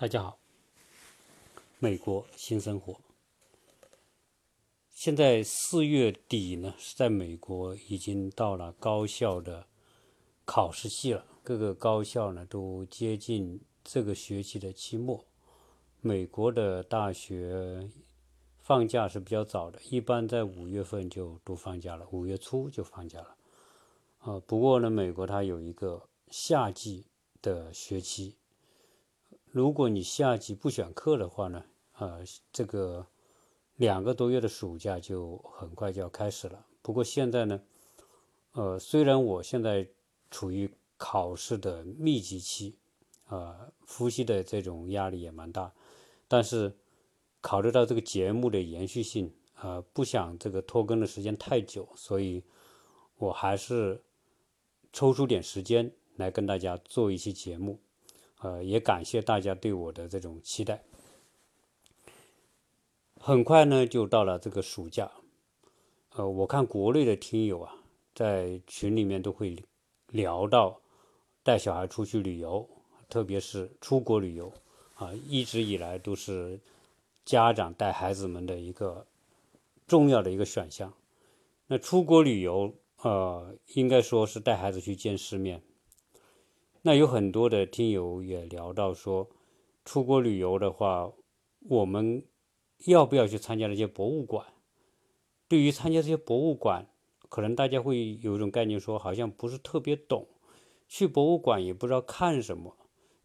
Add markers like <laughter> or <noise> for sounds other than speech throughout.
大家好，美国新生活。现在四月底呢，是在美国已经到了高校的考试季了，各个高校呢都接近这个学期的期末。美国的大学放假是比较早的，一般在五月份就都放假了，五月初就放假了。啊，不过呢，美国它有一个夏季的学期。如果你下级不选课的话呢，呃，这个两个多月的暑假就很快就要开始了。不过现在呢，呃，虽然我现在处于考试的密集期，啊，复习的这种压力也蛮大，但是考虑到这个节目的延续性，啊，不想这个拖更的时间太久，所以我还是抽出点时间来跟大家做一期节目。呃，也感谢大家对我的这种期待。很快呢，就到了这个暑假。呃，我看国内的听友啊，在群里面都会聊到带小孩出去旅游，特别是出国旅游啊，一直以来都是家长带孩子们的一个重要的一个选项。那出国旅游，呃，应该说是带孩子去见世面。那有很多的听友也聊到说，出国旅游的话，我们要不要去参加那些博物馆？对于参加这些博物馆，可能大家会有一种概念，说好像不是特别懂，去博物馆也不知道看什么，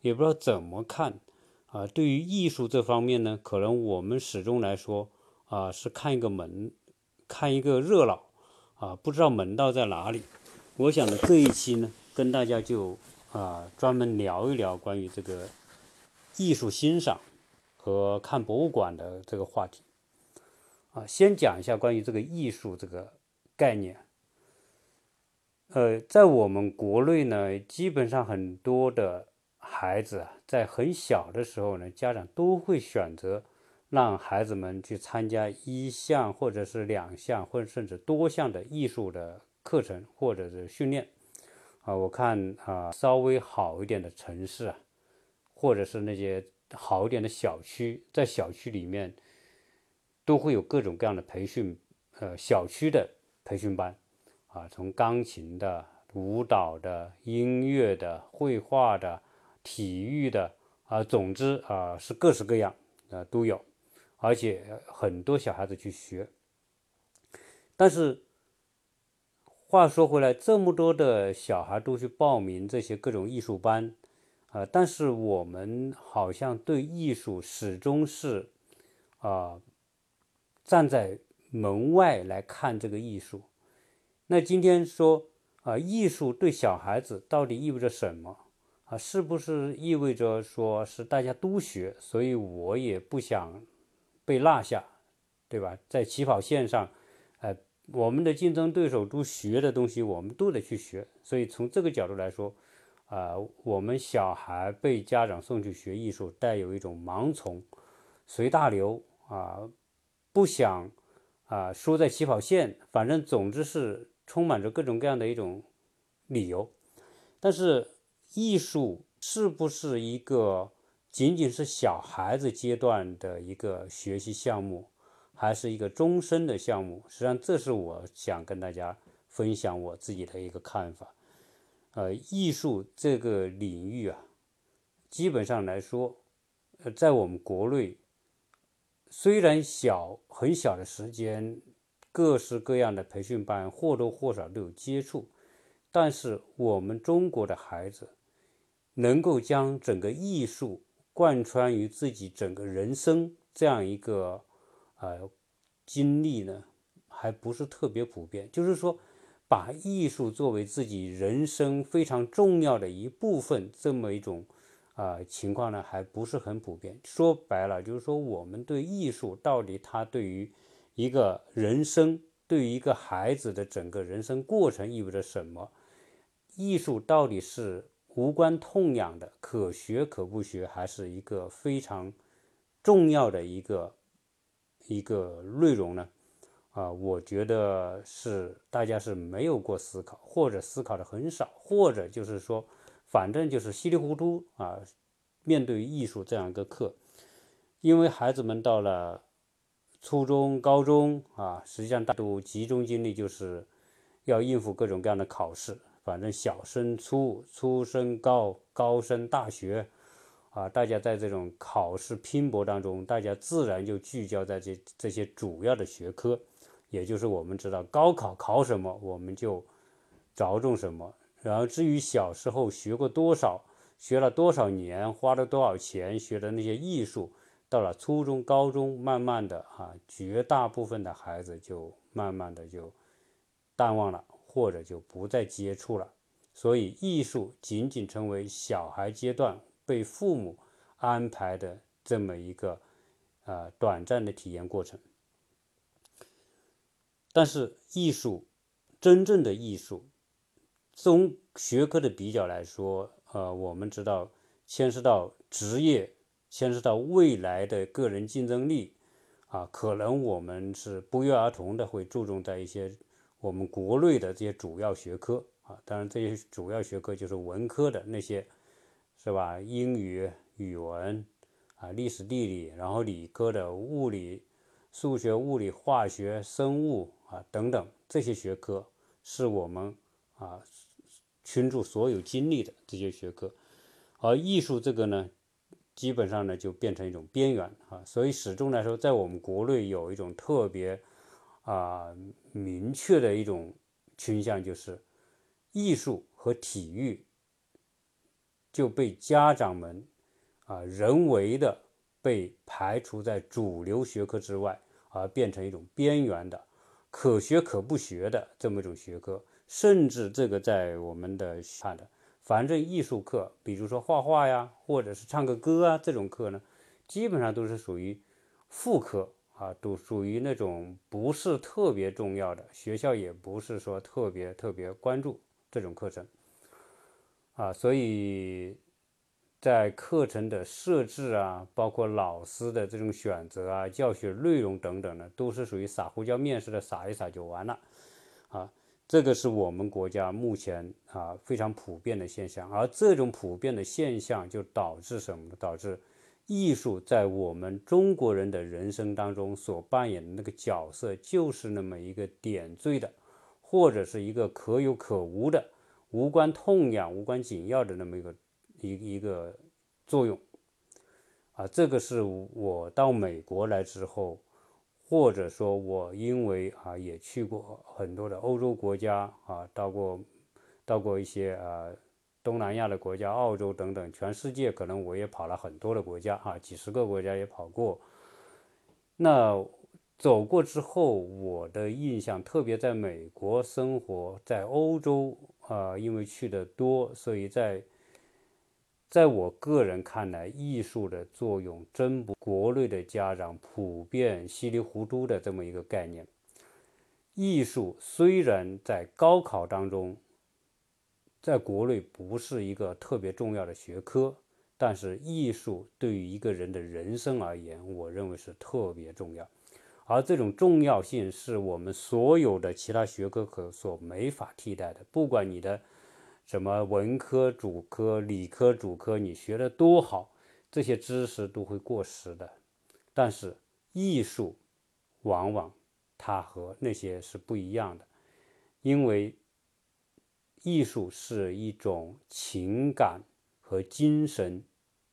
也不知道怎么看啊。对于艺术这方面呢，可能我们始终来说啊，是看一个门，看一个热闹啊，不知道门道在哪里。我想呢，这一期呢，跟大家就。啊，专门聊一聊关于这个艺术欣赏和看博物馆的这个话题。啊，先讲一下关于这个艺术这个概念。呃，在我们国内呢，基本上很多的孩子啊，在很小的时候呢，家长都会选择让孩子们去参加一项或者是两项，或者甚至多项的艺术的课程或者是训练。啊，我看啊，稍微好一点的城市啊，或者是那些好一点的小区，在小区里面都会有各种各样的培训，呃，小区的培训班啊，从钢琴的、舞蹈的、音乐的、绘画的、体育的啊，总之啊，是各式各样啊都有，而且很多小孩子去学，但是。话说回来，这么多的小孩都去报名这些各种艺术班，啊，但是我们好像对艺术始终是啊站在门外来看这个艺术。那今天说啊，艺术对小孩子到底意味着什么啊？是不是意味着说是大家都学？所以我也不想被落下，对吧？在起跑线上，我们的竞争对手都学的东西，我们都得去学。所以从这个角度来说，啊，我们小孩被家长送去学艺术，带有一种盲从、随大流啊，不想啊输在起跑线，反正总之是充满着各种各样的一种理由。但是艺术是不是一个仅仅是小孩子阶段的一个学习项目？还是一个终身的项目，实际上这是我想跟大家分享我自己的一个看法。呃，艺术这个领域啊，基本上来说，呃，在我们国内，虽然小很小的时间，各式各样的培训班或多或少都有接触，但是我们中国的孩子能够将整个艺术贯穿于自己整个人生这样一个。呃，经历呢还不是特别普遍，就是说，把艺术作为自己人生非常重要的一部分，这么一种啊情况呢，还不是很普遍。说白了，就是说，我们对艺术到底它对于一个人生，对于一个孩子的整个人生过程意味着什么？艺术到底是无关痛痒的，可学可不学，还是一个非常重要的一个？一个内容呢，啊，我觉得是大家是没有过思考，或者思考的很少，或者就是说，反正就是稀里糊涂啊，面对艺术这样一个课，因为孩子们到了初中、高中啊，实际上大都集中精力就是要应付各种各样的考试，反正小升初、初升高、高升大学。啊，大家在这种考试拼搏当中，大家自然就聚焦在这这些主要的学科，也就是我们知道高考考什么，我们就着重什么。然后至于小时候学过多少，学了多少年，花了多少钱学的那些艺术，到了初中、高中，慢慢的啊，绝大部分的孩子就慢慢的就淡忘了，或者就不再接触了。所以艺术仅仅成为小孩阶段。被父母安排的这么一个啊短暂的体验过程，但是艺术真正的艺术，从学科的比较来说，呃，我们知道牵涉到职业，牵涉到未来的个人竞争力啊，可能我们是不约而同的会注重在一些我们国内的这些主要学科啊，当然这些主要学科就是文科的那些。是吧？英语、语文啊，历史、地理，然后理科的物理、数学、物理、化学、生物啊等等这些学科，是我们啊倾注所有精力的这些学科。而艺术这个呢，基本上呢就变成一种边缘啊。所以始终来说，在我们国内有一种特别啊明确的一种倾向，就是艺术和体育。就被家长们啊人为的被排除在主流学科之外，而变成一种边缘的、可学可不学的这么一种学科。甚至这个在我们的看的，反正艺术课，比如说画画呀，或者是唱个歌啊，这种课呢，基本上都是属于副科啊，都属于那种不是特别重要的，学校也不是说特别特别关注这种课程。啊，所以在课程的设置啊，包括老师的这种选择啊、教学内容等等呢，都是属于撒胡椒面似的撒一撒就完了。啊，这个是我们国家目前啊非常普遍的现象。而这种普遍的现象就导致什么呢？导致艺术在我们中国人的人生当中所扮演的那个角色，就是那么一个点缀的，或者是一个可有可无的。无关痛痒、无关紧要的那么一个一一个作用啊，这个是我到美国来之后，或者说我因为啊也去过很多的欧洲国家啊，到过到过一些啊东南亚的国家、澳洲等等，全世界可能我也跑了很多的国家啊，几十个国家也跑过。那走过之后，我的印象特别在美国生活在欧洲。啊，因为去的多，所以在在我个人看来，艺术的作用真不国内的家长普遍稀里糊涂的这么一个概念。艺术虽然在高考当中，在国内不是一个特别重要的学科，但是艺术对于一个人的人生而言，我认为是特别重要。而这种重要性是我们所有的其他学科可所没法替代的。不管你的什么文科主科、理科主科，你学的多好，这些知识都会过时的。但是艺术往往它和那些是不一样的，因为艺术是一种情感和精神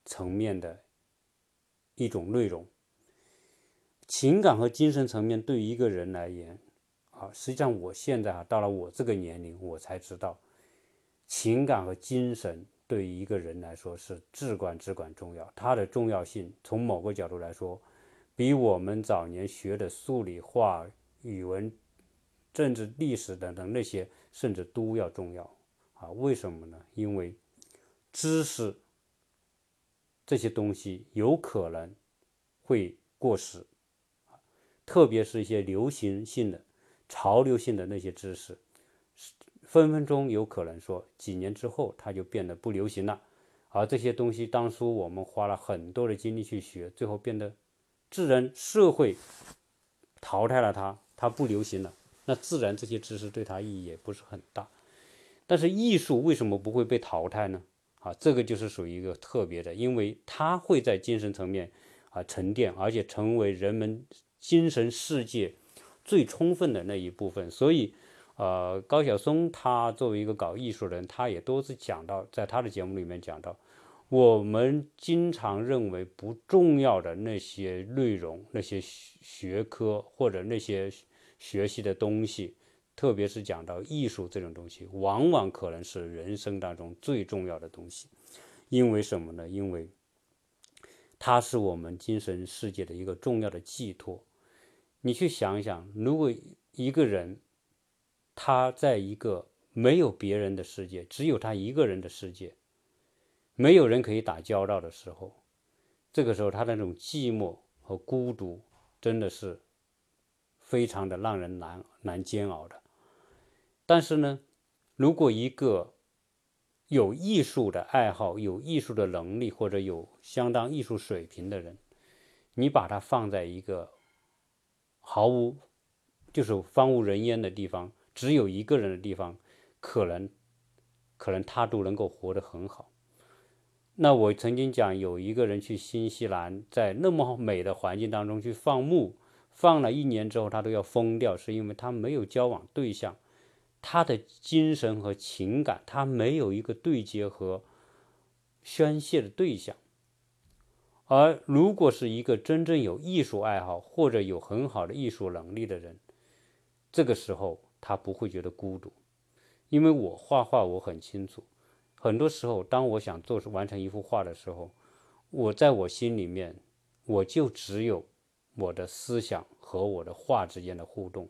层面的一种内容。情感和精神层面对于一个人来言，啊，实际上我现在啊到了我这个年龄，我才知道，情感和精神对于一个人来说是至关至关重要。它的重要性从某个角度来说，比我们早年学的数理化、语文、政治、历史等等那些甚至都要重要。啊，为什么呢？因为知识这些东西有可能会过时。特别是一些流行性的、潮流性的那些知识，分分钟有可能说几年之后它就变得不流行了。而这些东西当初我们花了很多的精力去学，最后变得自然社会淘汰了它，它不流行了，那自然这些知识对它意义也不是很大。但是艺术为什么不会被淘汰呢？啊，这个就是属于一个特别的，因为它会在精神层面啊沉淀，而且成为人们精神世界最充分的那一部分。所以，呃，高晓松他作为一个搞艺术的人，他也多次讲到，在他的节目里面讲到，我们经常认为不重要的那些内容、那些学科或者那些学习的东西。特别是讲到艺术这种东西，往往可能是人生当中最重要的东西，因为什么呢？因为它是我们精神世界的一个重要的寄托。你去想一想，如果一个人他在一个没有别人的世界，只有他一个人的世界，没有人可以打交道的时候，这个时候他那种寂寞和孤独，真的是非常的让人难难煎熬的。但是呢，如果一个有艺术的爱好、有艺术的能力或者有相当艺术水平的人，你把他放在一个毫无就是荒无人烟的地方，只有一个人的地方，可能可能他都能够活得很好。那我曾经讲，有一个人去新西兰，在那么美的环境当中去放牧，放了一年之后，他都要疯掉，是因为他没有交往对象。他的精神和情感，他没有一个对接和宣泄的对象。而如果是一个真正有艺术爱好或者有很好的艺术能力的人，这个时候他不会觉得孤独，因为我画画我很清楚，很多时候当我想做完成一幅画的时候，我在我心里面我就只有我的思想和我的画之间的互动。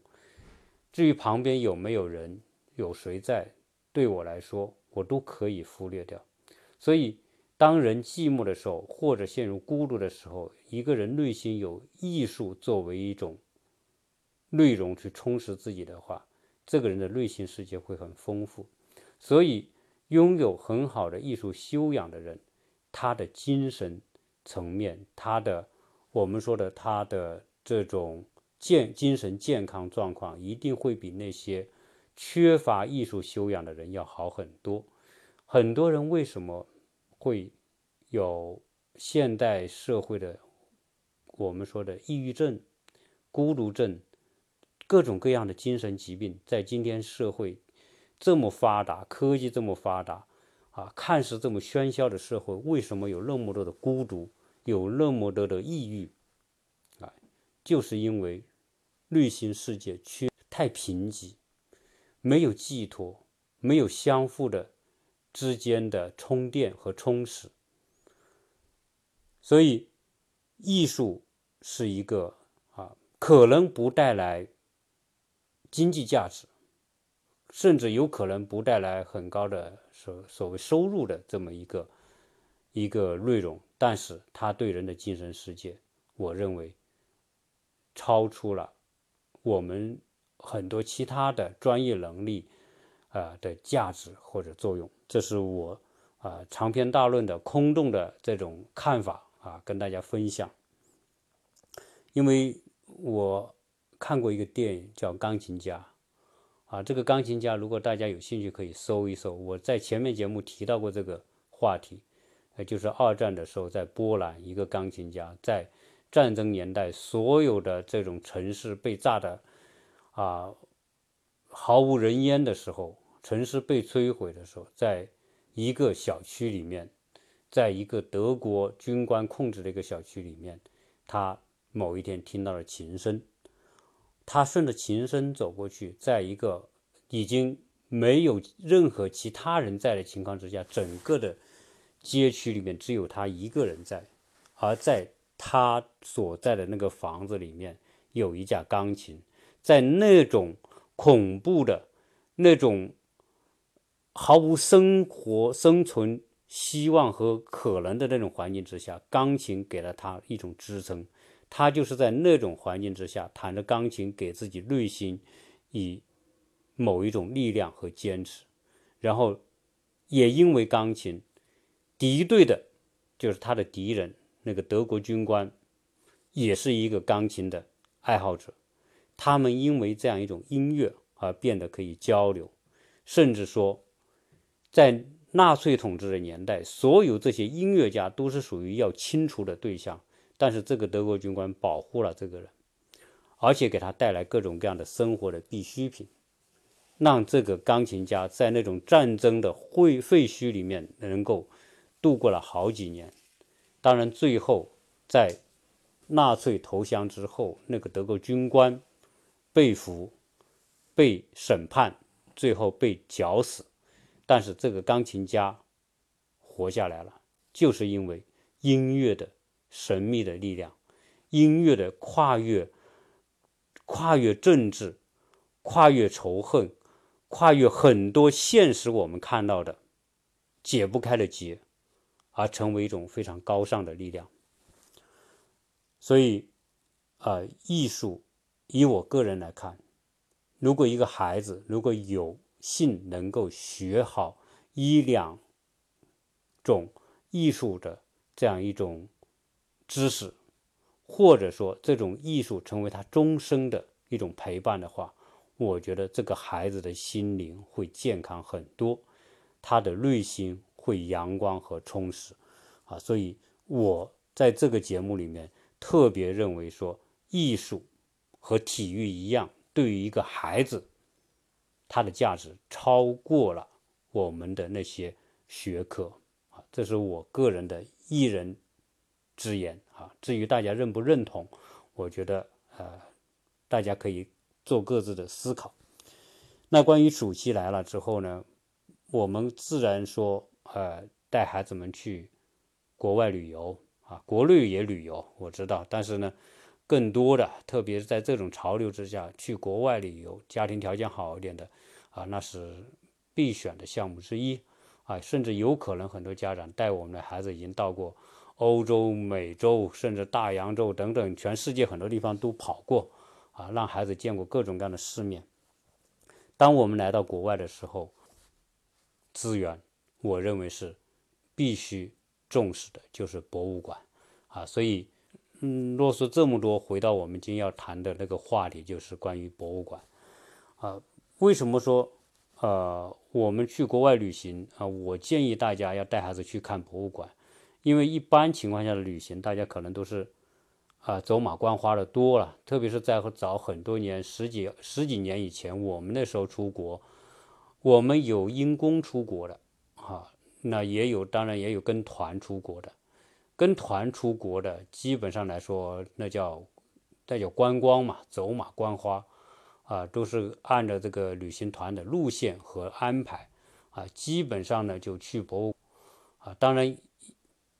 至于旁边有没有人，有谁在，对我来说，我都可以忽略掉。所以，当人寂寞的时候，或者陷入孤独的时候，一个人内心有艺术作为一种内容去充实自己的话，这个人的内心世界会很丰富。所以，拥有很好的艺术修养的人，他的精神层面，他的我们说的他的这种。健精神健康状况一定会比那些缺乏艺术修养的人要好很多。很多人为什么会有现代社会的我们说的抑郁症、孤独症，各种各样的精神疾病，在今天社会这么发达、科技这么发达啊，看似这么喧嚣的社会，为什么有那么多的孤独，有那么多的抑郁啊？就是因为。内心世界缺太贫瘠，没有寄托，没有相互的之间的充电和充实，所以艺术是一个啊，可能不带来经济价值，甚至有可能不带来很高的所所谓收入的这么一个一个内容，但是它对人的精神世界，我认为超出了。我们很多其他的专业能力，啊的价值或者作用，这是我啊长篇大论的空洞的这种看法啊，跟大家分享。因为我看过一个电影叫《钢琴家》，啊，这个钢琴家如果大家有兴趣可以搜一搜，我在前面节目提到过这个话题，呃，就是二战的时候在波兰一个钢琴家在。战争年代，所有的这种城市被炸的啊，毫无人烟的时候，城市被摧毁的时候，在一个小区里面，在一个德国军官控制的一个小区里面，他某一天听到了琴声，他顺着琴声走过去，在一个已经没有任何其他人在的情况之下，整个的街区里面只有他一个人在，而在。他所在的那个房子里面有一架钢琴，在那种恐怖的、那种毫无生活生存希望和可能的那种环境之下，钢琴给了他一种支撑。他就是在那种环境之下弹着钢琴，给自己内心以某一种力量和坚持。然后也因为钢琴，敌对的就是他的敌人。那个德国军官也是一个钢琴的爱好者，他们因为这样一种音乐而变得可以交流，甚至说，在纳粹统治的年代，所有这些音乐家都是属于要清除的对象。但是这个德国军官保护了这个人，而且给他带来各种各样的生活的必需品，让这个钢琴家在那种战争的废废墟里面能够度过了好几年。当然，最后在纳粹投降之后，那个德国军官被俘、被审判，最后被绞死。但是这个钢琴家活下来了，就是因为音乐的。神秘的力量，音乐的跨越，跨越政治，跨越仇恨，跨越很多现实我们看到的解不开的结，而成为一种非常高尚的力量。所以，啊，艺术，以我个人来看，如果一个孩子如果有信能够学好一两种艺术的这样一种。知识，或者说这种艺术成为他终生的一种陪伴的话，我觉得这个孩子的心灵会健康很多，他的内心会阳光和充实，啊，所以我在这个节目里面特别认为说，艺术和体育一样，对于一个孩子，它的价值超过了我们的那些学科，啊，这是我个人的一人。之言啊，至于大家认不认同，我觉得呃，大家可以做各自的思考。那关于暑期来了之后呢，我们自然说呃，带孩子们去国外旅游啊，国内也旅游，我知道，但是呢，更多的，特别是在这种潮流之下，去国外旅游，家庭条件好一点的啊，那是必选的项目之一啊，甚至有可能很多家长带我们的孩子已经到过。欧洲、美洲，甚至大洋洲等等，全世界很多地方都跑过，啊，让孩子见过各种各样的世面。当我们来到国外的时候，资源，我认为是必须重视的，就是博物馆，啊，所以，嗯，啰嗦这么多，回到我们今天要谈的那个话题，就是关于博物馆，啊，为什么说，呃，我们去国外旅行啊，我建议大家要带孩子去看博物馆。因为一般情况下的旅行，大家可能都是啊走马观花的多了，特别是在早很多年十几十几年以前，我们那时候出国，我们有因公出国的啊，那也有，当然也有跟团出国的，跟团出国的基本上来说，那叫那叫观光嘛，走马观花。啊，都是按照这个旅行团的路线和安排啊，基本上呢就去博物啊，当然。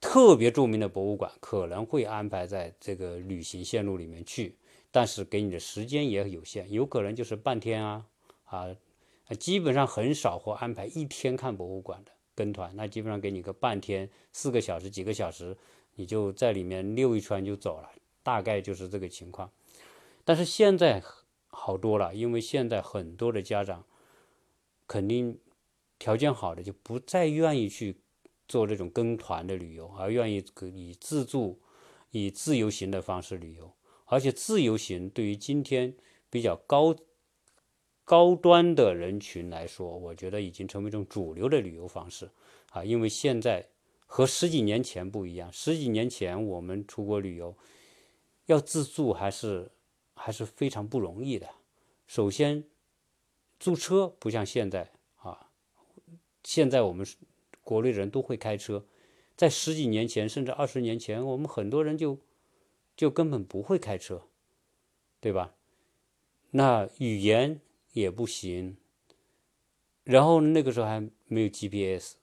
特别著名的博物馆可能会安排在这个旅行线路里面去，但是给你的时间也有限，有可能就是半天啊啊，基本上很少会安排一天看博物馆的跟团，那基本上给你个半天，四个小时几个小时，你就在里面溜一圈就走了，大概就是这个情况。但是现在好多了，因为现在很多的家长肯定条件好的就不再愿意去。做这种跟团的旅游，而愿意以自助、以自由行的方式旅游，而且自由行对于今天比较高高端的人群来说，我觉得已经成为一种主流的旅游方式啊！因为现在和十几年前不一样，十几年前我们出国旅游要自助还是还是非常不容易的。首先，租车不像现在啊，现在我们。国内人都会开车，在十几年前甚至二十年前，我们很多人就就根本不会开车，对吧？那语言也不行，然后那个时候还没有 GPS，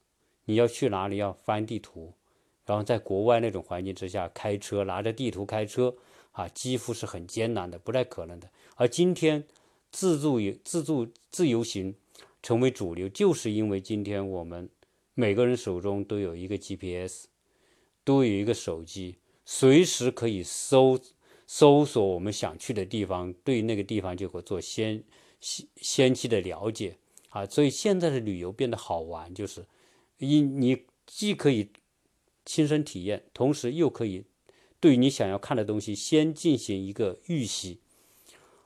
你要去哪里要翻地图，然后在国外那种环境之下开车，拿着地图开车啊，几乎是很艰难的，不太可能的。而今天自助游、自助自由行成为主流，就是因为今天我们。每个人手中都有一个 GPS，都有一个手机，随时可以搜搜索我们想去的地方，对那个地方就会做先先先期的了解啊。所以现在的旅游变得好玩，就是因你既可以亲身体验，同时又可以对你想要看的东西先进行一个预习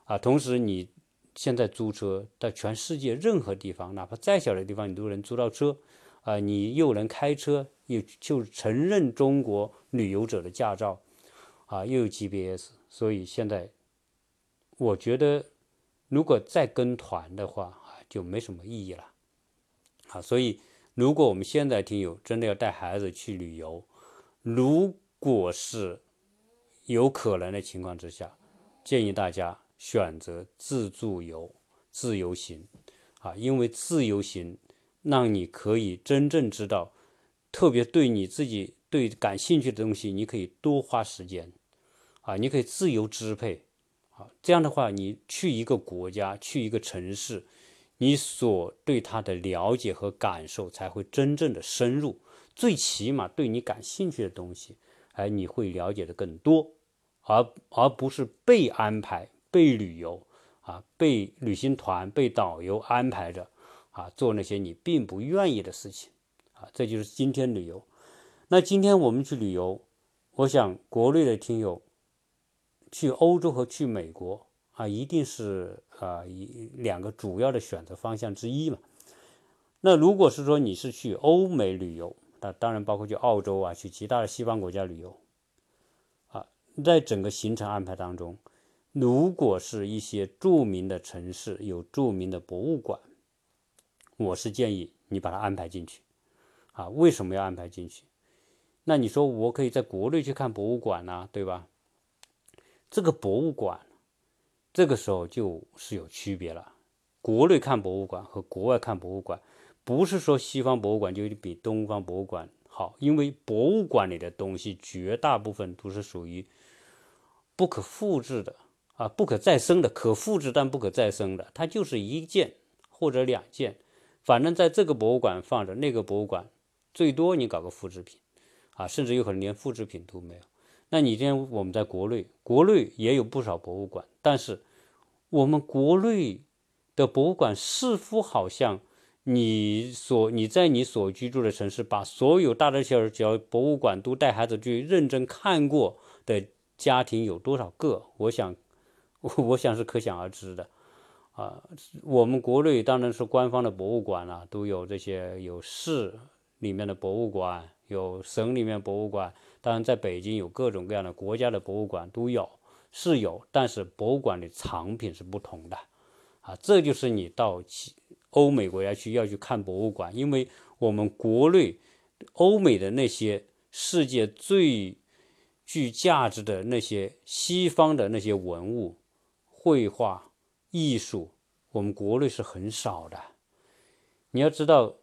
啊。同时你现在租车在全世界任何地方，哪怕再小的地方，你都能租到车。啊，你又能开车，又就承认中国旅游者的驾照，啊，又有 GPS，所以现在我觉得如果再跟团的话啊，就没什么意义了，啊，所以如果我们现在听友真的要带孩子去旅游，如果是有可能的情况之下，建议大家选择自助游、自由行，啊，因为自由行让你可以真正知道，特别对你自己对感兴趣的东西，你可以多花时间，啊，你可以自由支配，啊，这样的话，你去一个国家、去一个城市，你所对它的了解和感受才会真正的深入，最起码对你感兴趣的东西。哎，你会了解的更多，而而不是被安排、被旅游啊、被旅行团、被导游安排着啊做那些你并不愿意的事情啊。这就是今天旅游。那今天我们去旅游，我想国内的听友去欧洲和去美国啊，一定是啊一两个主要的选择方向之一嘛。那如果是说你是去欧美旅游，那当然包括去澳洲啊，去其他的西方国家旅游，啊，在整个行程安排当中，如果是一些著名的城市有著名的博物馆，我是建议你把它安排进去，啊，为什么要安排进去？那你说我可以在国内去看博物馆呢，对吧？这个博物馆，这个时候就是有区别了，国内看博物馆和国外看博物馆。不是说西方博物馆就比东方博物馆好，因为博物馆里的东西绝大部分都是属于不可复制的啊，不可再生的，可复制但不可再生的，它就是一件或者两件，反正在这个博物馆放着，那个博物馆最多你搞个复制品啊，甚至有可能连复制品都没有。那你今天我们在国内，国内也有不少博物馆，但是我们国内的博物馆似乎好像。你所你在你所居住的城市，把所有大大小小博物馆都带孩子去认真看过的家庭有多少个？我想，我想是可想而知的。啊，我们国内当然是官方的博物馆了，都有这些有市里面的博物馆，有省里面博物馆。当然，在北京有各种各样的国家的博物馆都有，是有，但是博物馆的藏品是不同的。啊，这就是你到。欧美国家去要去看博物馆，因为我们国内欧美的那些世界最具价值的那些西方的那些文物、绘画、艺术，我们国内是很少的。你要知道，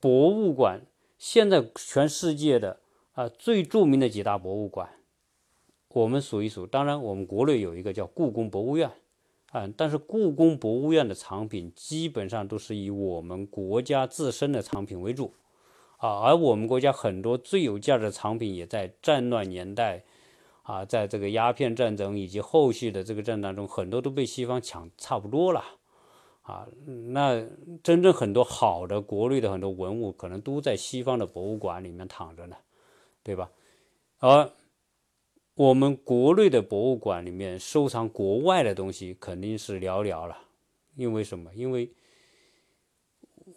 博物馆现在全世界的啊最著名的几大博物馆，我们数一数。当然，我们国内有一个叫故宫博物院。嗯，但是故宫博物院的藏品基本上都是以我们国家自身的藏品为主，啊，而我们国家很多最有价值的藏品也在战乱年代，啊，在这个鸦片战争以及后续的这个战当中，很多都被西方抢差不多了，啊，那真正很多好的国内的很多文物，可能都在西方的博物馆里面躺着呢，对吧？而我们国内的博物馆里面收藏国外的东西肯定是寥寥了，因为什么？因为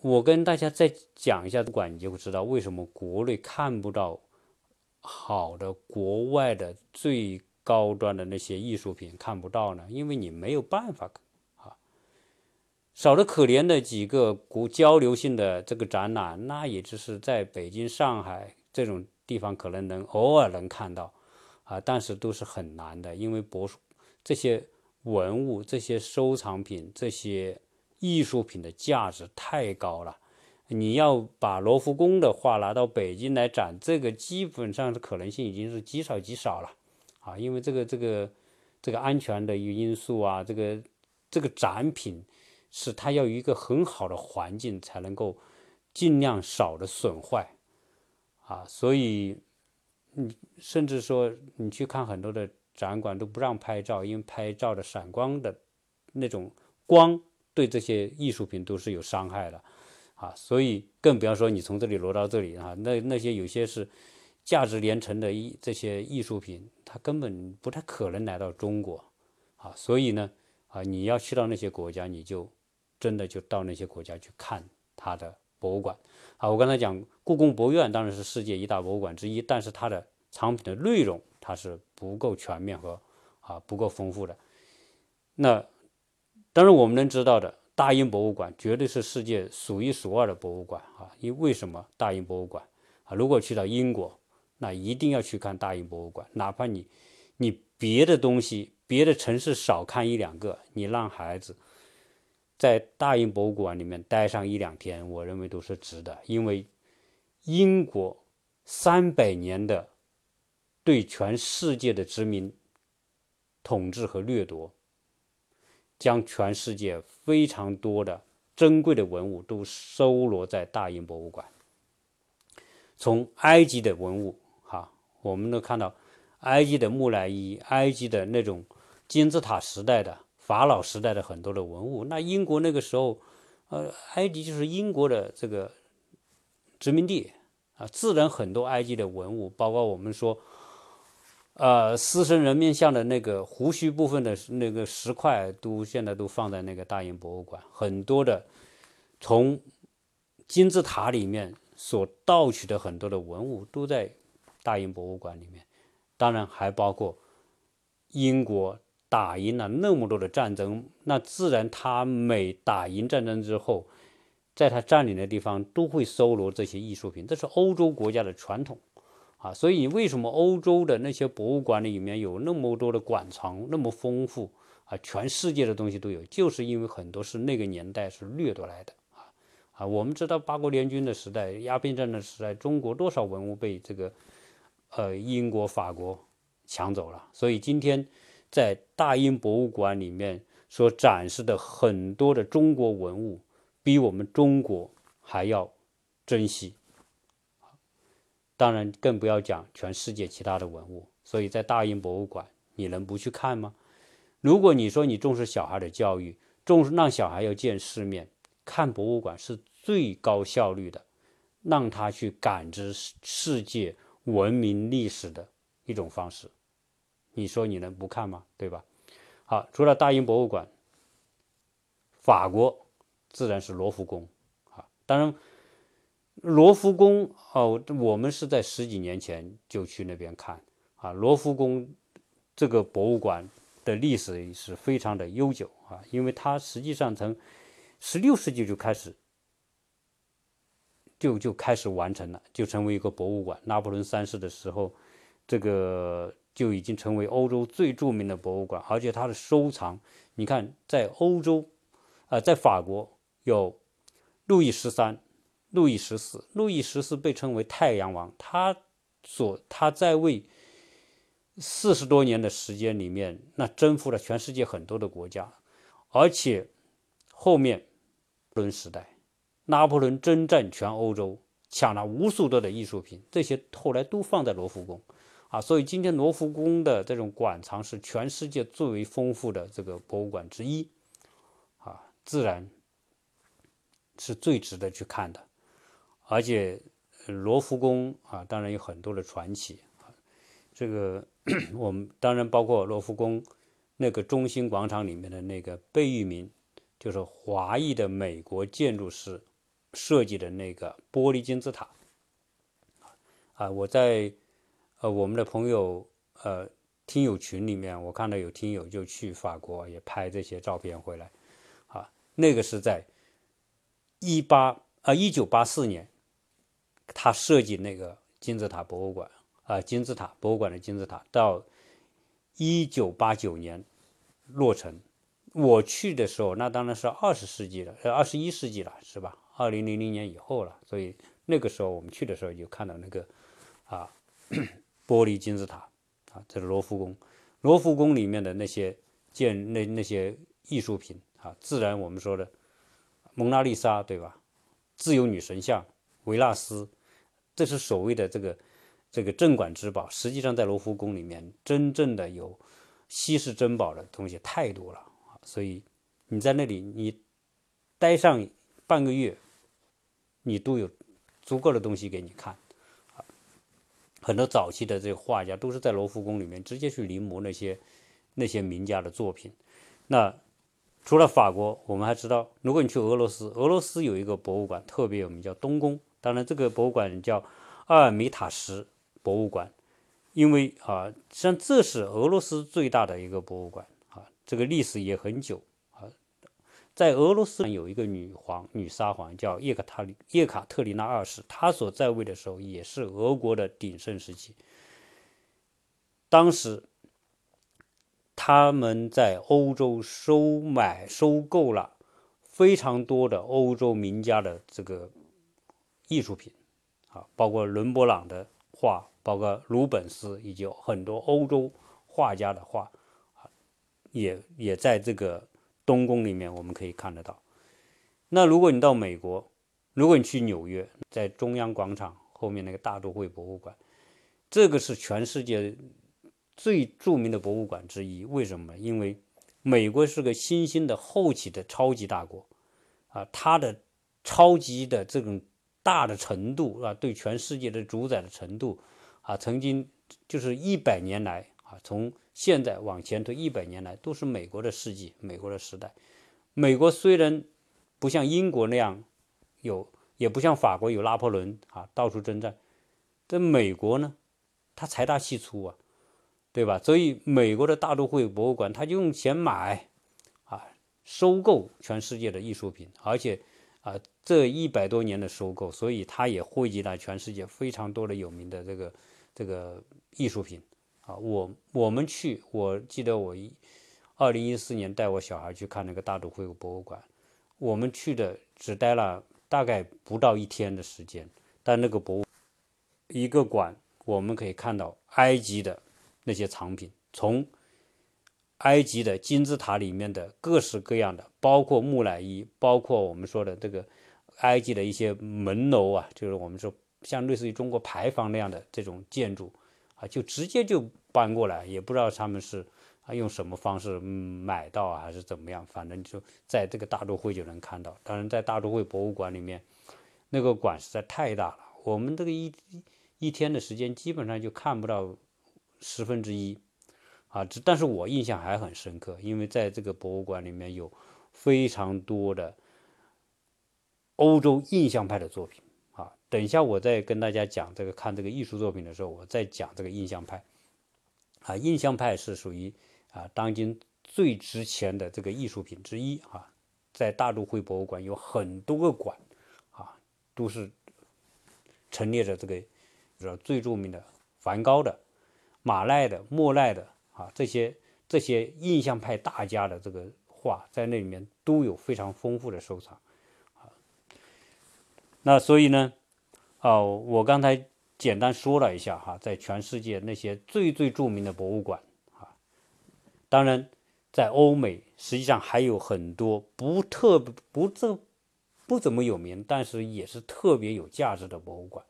我跟大家再讲一下馆，你就会知道为什么国内看不到好的国外的最高端的那些艺术品看不到呢？因为你没有办法啊，少的可怜的几个国交流性的这个展览，那也只是在北京、上海这种地方可能能偶尔能看到。啊，但是都是很难的，因为博这些文物、这些收藏品、这些艺术品的价值太高了。你要把罗浮宫的画拿到北京来展，这个基本上是可能性已经是极少极少了。啊，因为这个这个这个安全的一个因素啊，这个这个展品是它要有一个很好的环境才能够尽量少的损坏。啊，所以。你甚至说，你去看很多的展馆都不让拍照，因为拍照的闪光的那种光对这些艺术品都是有伤害的。啊，所以更不要说你从这里挪到这里啊，那那些有些是价值连城的艺这些艺术品，它根本不太可能来到中国。啊，所以呢啊，你要去到那些国家，你就真的就到那些国家去看它的博物馆啊。我刚才讲故宫博物院当然是世界一大博物馆之一，但是它的藏品的内容它是不够全面和啊不够丰富的。那当然我们能知道的大英博物馆绝对是世界数一数二的博物馆啊。因为什么大英博物馆啊？如果去到英国，那一定要去看大英博物馆，哪怕你你别的东西别的城市少看一两个，你让孩子。在大英博物馆里面待上一两天，我认为都是值得，因为英国三百年的对全世界的殖民统治和掠夺，将全世界非常多的珍贵的文物都收罗在大英博物馆。从埃及的文物，哈，我们都看到埃及的木乃伊，埃及的那种金字塔时代的。法老时代的很多的文物，那英国那个时候，呃，埃及就是英国的这个殖民地啊，自然很多埃及的文物，包括我们说，呃，狮身人面像的那个胡须部分的那个石块，都现在都放在那个大英博物馆。很多的从金字塔里面所盗取的很多的文物，都在大英博物馆里面。当然还包括英国。打赢了那么多的战争，那自然他每打赢战争之后，在他占领的地方都会搜罗这些艺术品，这是欧洲国家的传统啊。所以为什么欧洲的那些博物馆里面有那么多的馆藏那么丰富啊？全世界的东西都有，就是因为很多是那个年代是掠夺来的啊啊！我们知道八国联军的时代、鸦片战争时代，中国多少文物被这个呃英国、法国抢走了，所以今天。在大英博物馆里面所展示的很多的中国文物，比我们中国还要珍惜。当然，更不要讲全世界其他的文物。所以在大英博物馆，你能不去看吗？如果你说你重视小孩的教育，重视让小孩要见世面，看博物馆是最高效率的，让他去感知世界文明历史的一种方式。你说你能不看吗？对吧？好，除了大英博物馆，法国自然是罗浮宫啊。当然，罗浮宫哦，我们是在十几年前就去那边看啊。罗浮宫这个博物馆的历史是非常的悠久啊，因为它实际上从十六世纪就开始就就开始完成了，就成为一个博物馆。拿破仑三世的时候，这个。就已经成为欧洲最著名的博物馆，而且它的收藏，你看，在欧洲，啊，在法国有路易十三、路易十四，路易十四被称为太阳王，他所他在位四十多年的时间里面，那征服了全世界很多的国家，而且后面伦时代，拿破仑征战全欧洲，抢了无数多的艺术品，这些后来都放在罗浮宫。啊，所以今天罗浮宫的这种馆藏是全世界最为丰富的这个博物馆之一，啊，自然是最值得去看的。而且罗浮宫啊，当然有很多的传奇。这个 <clears throat> 我们当然包括罗浮宫那个中心广场里面的那个贝聿铭，就是华裔的美国建筑师设计的那个玻璃金字塔。啊，我在。呃，我们的朋友，呃，听友群里面，我看到有听友就去法国也拍这些照片回来，啊，那个是在一八啊一九八四年，他设计那个金字塔博物馆啊，金字塔博物馆的金字塔到一九八九年落成。我去的时候，那当然是二十世纪了，呃，二十一世纪了，是吧？二零零零年以后了，所以那个时候我们去的时候就看到那个啊。玻璃金字塔啊，这是罗浮宫。罗浮宫里面的那些建那那些艺术品啊，自然我们说的蒙娜丽莎对吧？自由女神像、维纳斯，这是所谓的这个这个镇馆之宝。实际上，在罗浮宫里面，真正的有稀世珍宝的东西太多了！所以你在那里你待上半个月，你都有足够的东西给你看。很多早期的这个画家都是在罗浮宫里面直接去临摹那些那些名家的作品。那除了法国，我们还知道，如果你去俄罗斯，俄罗斯有一个博物馆特别有名，叫东宫。当然，这个博物馆叫阿尔米塔什博物馆，因为啊，实际上这是俄罗斯最大的一个博物馆啊，这个历史也很久。在俄罗斯有一个女皇、女沙皇叫叶卡塔里叶卡特琳娜二世，她所在位的时候也是俄国的鼎盛时期。当时。他们在欧洲收买、收购了非常多的欧洲名家的这个艺术品，啊，包括伦勃朗的画，包括鲁本斯，以及很多欧洲画家的画，啊，也也在这个东宫里面我们可以看得到。那如果你到美国，如果你去纽约，在中央广场后面那个大都会博物馆，这个是全世界。最著名的博物馆之一，为什么？因为美国是个新兴的后起的超级大国，啊，它的超级的这种大的程度啊，对全世界的主宰的程度啊，曾经就是一百年来从现在往前推一百年来都是美国的世纪，美国的时代。美国虽然不像英国那样有，也不像法国有拿破仑啊到处征战，但美国呢，它财大气粗啊。对吧？所以美国的大都会博物馆，他就用钱买，啊，收购全世界的艺术品，而且啊，这一百多年的收购，所以他也汇集了全世界非常多的有名的这个这个艺术品啊。我我们去，我记得我一二零一四年带我小孩去看那个大都会博物馆，我们去的只待了大概不到一天的时间，但那个博物一个馆，我们可以看到埃及的。那些藏品，从埃及的金字塔里面的各式各样的，包括木乃伊，包括我们说的这个埃及的一些门楼啊，就是我们说像类似于中国牌坊那样的这种建筑啊，就直接就搬过来，也不知道他们是啊用什么方式买到啊，还是怎么样，反正就在这个大都会就能看到。当然，在大都会博物馆里面，那个馆实在太大了，我们这个一一天的时间基本上就看不到。十分之一，啊，这但是我印象还很深刻，因为在这个博物馆里面有非常多的欧洲印象派的作品，等一下我再跟大家讲这个看这个艺术作品的时候，我再讲这个印象派，啊，印象派是属于啊当今最值钱的这个艺术品之一，啊，在大都会博物馆有很多个馆，啊，都是陈列着这个，是最著名的梵高的。马奈的、莫奈的啊，这些这些印象派大家的这个画，在那里面都有非常丰富的收藏啊。那所以呢，啊，我刚才简单说了一下哈，在全世界那些最最著名的博物馆啊，当然在欧美实际上还有很多不特不这不怎么有名，但是也是特别有价值的博物馆。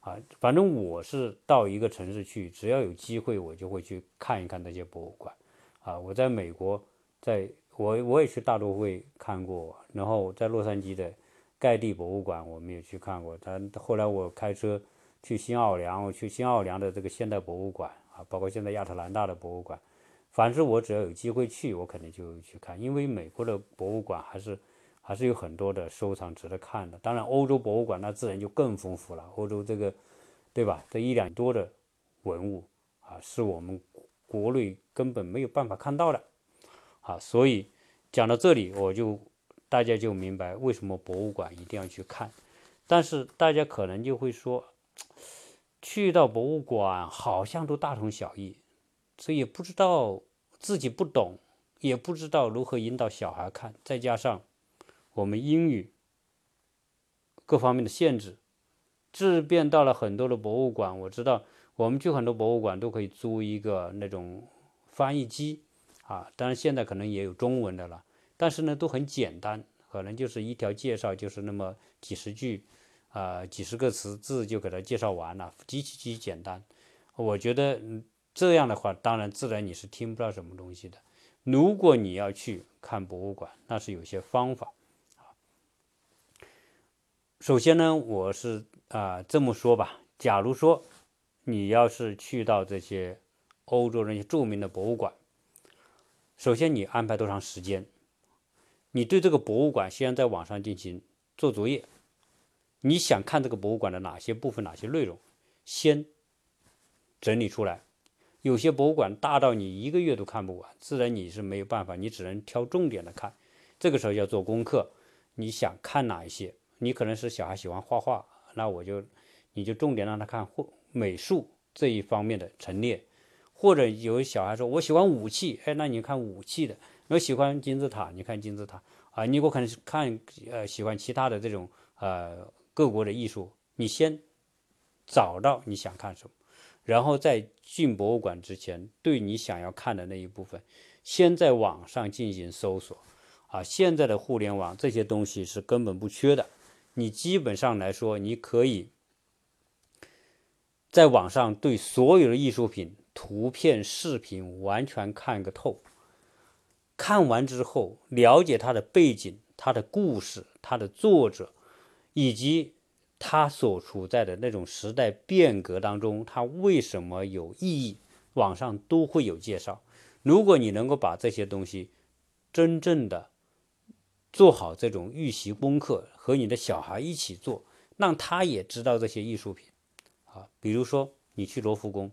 啊，反正我是到一个城市去，只要有机会，我就会去看一看那些博物馆。啊，我在美国，在我我也去大都会看过，然后在洛杉矶的盖蒂博物馆我们也去看过。但后来我开车去新奥尔良，我去新奥尔良的这个现代博物馆啊，包括现在亚特兰大的博物馆，反正我只要有机会去，我肯定就去看，因为美国的博物馆还是。还是有很多的收藏值得看的。当然，欧洲博物馆那自然就更丰富了。欧洲这个，对吧？这一两多的文物啊，是我们国内根本没有办法看到的。啊，所以讲到这里，我就大家就明白为什么博物馆一定要去看。但是大家可能就会说，去到博物馆好像都大同小异，所以也不知道自己不懂，也不知道如何引导小孩看，再加上。我们英语各方面的限制，质变到了很多的博物馆。我知道我们去很多博物馆都可以租一个那种翻译机啊，当然现在可能也有中文的了，但是呢都很简单，可能就是一条介绍，就是那么几十句啊，几十个词字就给它介绍完了，极其极其简单。我觉得这样的话，当然自然你是听不到什么东西的。如果你要去看博物馆，那是有些方法。首先呢，我是啊这么说吧，假如说你要是去到这些欧洲那些著名的博物馆，首先你安排多长时间你对这个博物馆先在网上进行做作业，你想看这个博物馆的哪些部分、哪些内容，先整理出来。有些博物馆大到你一个月都看不完，自然你是没有办法，你只能挑重点的看。这个时候要做功课，你想看哪一些？你可能是小孩喜欢画画，那我就你就重点让他看或美术这一方面的陈列，或者有小孩说我喜欢武器，哎，那你看武器的；我喜欢金字塔，你看金字塔啊。你我可能看呃喜欢其他的这种呃各国的艺术，你先找到你想看什么。然后在进博物馆之前，对你想要看的那一部分，先在网上进行搜索，啊，现在的互联网这些东西是根本不缺的，你基本上来说，你可以在网上对所有的艺术品、图片、视频完全看个透。看完之后，了解它的背景、它的故事、它的作者，以及。它所处在的那种时代变革当中，它为什么有意义？网上都会有介绍。如果你能够把这些东西真正的做好这种预习功课，和你的小孩一起做，让他也知道这些艺术品啊，比如说你去罗浮宫，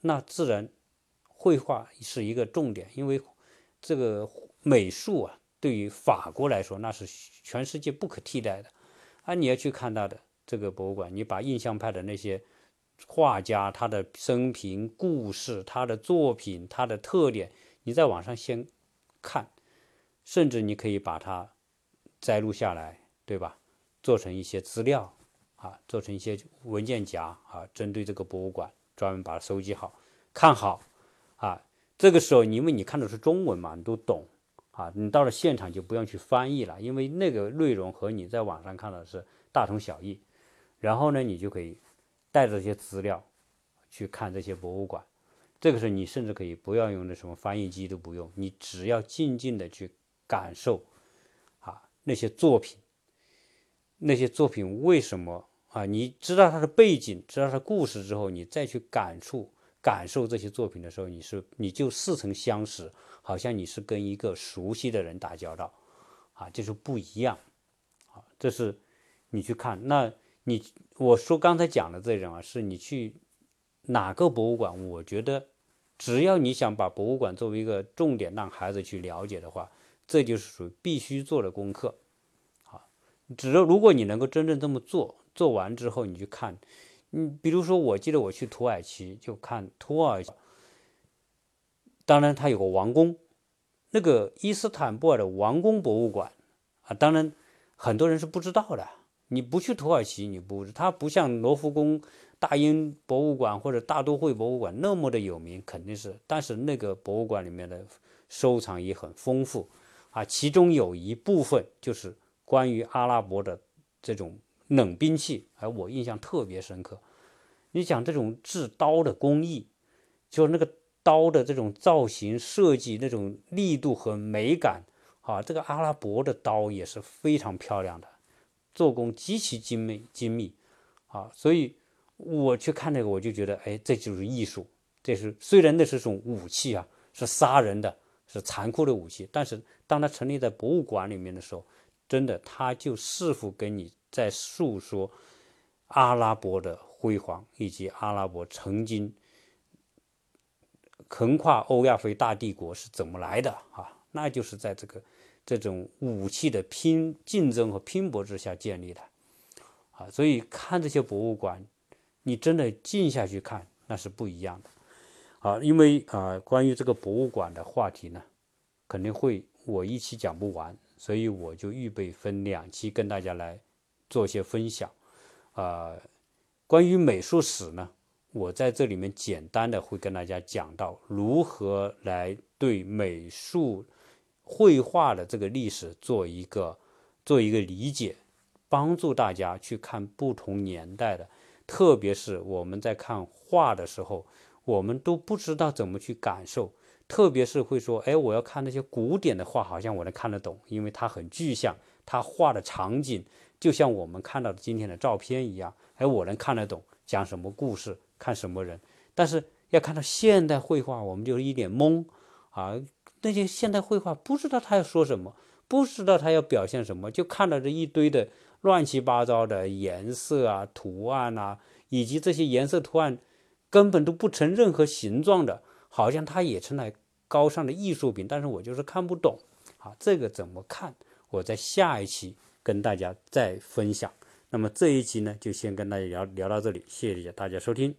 那自然绘画是一个重点，因为这个美术啊，对于法国来说，那是全世界不可替代的。啊，你要去看他的这个博物馆，你把印象派的那些画家他的生平故事、他的作品、他的特点，你在网上先看，甚至你可以把它摘录下来，对吧？做成一些资料啊，做成一些文件夹啊，针对这个博物馆专门把它收集好，看好啊。这个时候，因为你看的是中文嘛，你都懂。啊，你到了现场就不用去翻译了，因为那个内容和你在网上看到的是大同小异。然后呢，你就可以带着这些资料去看这些博物馆。这个时候，你甚至可以不要用那什么翻译机都不用，你只要静静的去感受啊那些作品，那些作品为什么啊？你知道它的背景，知道它故事之后，你再去感触。感受这些作品的时候，你是你就似曾相识，好像你是跟一个熟悉的人打交道，啊，就是不一样，啊，这是你去看。那你我说刚才讲的这种啊，是你去哪个博物馆？我觉得只要你想把博物馆作为一个重点让孩子去了解的话，这就是属于必须做的功课，啊，只要如果你能够真正这么做，做完之后你去看。嗯，比如说，我记得我去土耳其就看土耳其，当然它有个王宫，那个伊斯坦布尔的王宫博物馆啊，当然很多人是不知道的。你不去土耳其，你不，它不像罗浮宫、大英博物馆或者大都会博物馆那么的有名，肯定是。但是那个博物馆里面的收藏也很丰富啊，其中有一部分就是关于阿拉伯的这种。冷兵器，哎我印象特别深刻。你讲这种制刀的工艺，就是那个刀的这种造型设计，那种力度和美感，啊，这个阿拉伯的刀也是非常漂亮的，做工极其精美精密，啊，所以我去看那个，我就觉得，哎，这就是艺术。这是虽然那是种武器啊，是杀人的，是残酷的武器，但是当它陈列在博物馆里面的时候，真的，它就是否跟你。在诉说阿拉伯的辉煌，以及阿拉伯曾经横跨欧亚非大帝国是怎么来的啊？那就是在这个这种武器的拼竞争和拼搏之下建立的啊！所以看这些博物馆，你真的静下去看，那是不一样的啊！因为啊，关于这个博物馆的话题呢，肯定会我一期讲不完，所以我就预备分两期跟大家来。做一些分享，啊，关于美术史呢，我在这里面简单的会跟大家讲到如何来对美术绘画的这个历史做一个做一个理解，帮助大家去看不同年代的，特别是我们在看画的时候，我们都不知道怎么去感受，特别是会说，哎，我要看那些古典的画，好像我能看得懂，因为它很具象，它画的场景。就像我们看到的今天的照片一样，哎，我能看得懂讲什么故事，看什么人。但是要看到现代绘画，我们就一脸懵啊！那些现代绘画不知道他要说什么，不知道他要表现什么，就看到这一堆的乱七八糟的颜色啊、图案啊，以及这些颜色图案根本都不成任何形状的，好像它也成了高尚的艺术品，但是我就是看不懂啊，这个怎么看？我在下一期跟大家再分享。那么这一期呢，就先跟大家聊聊到这里，谢谢大家收听。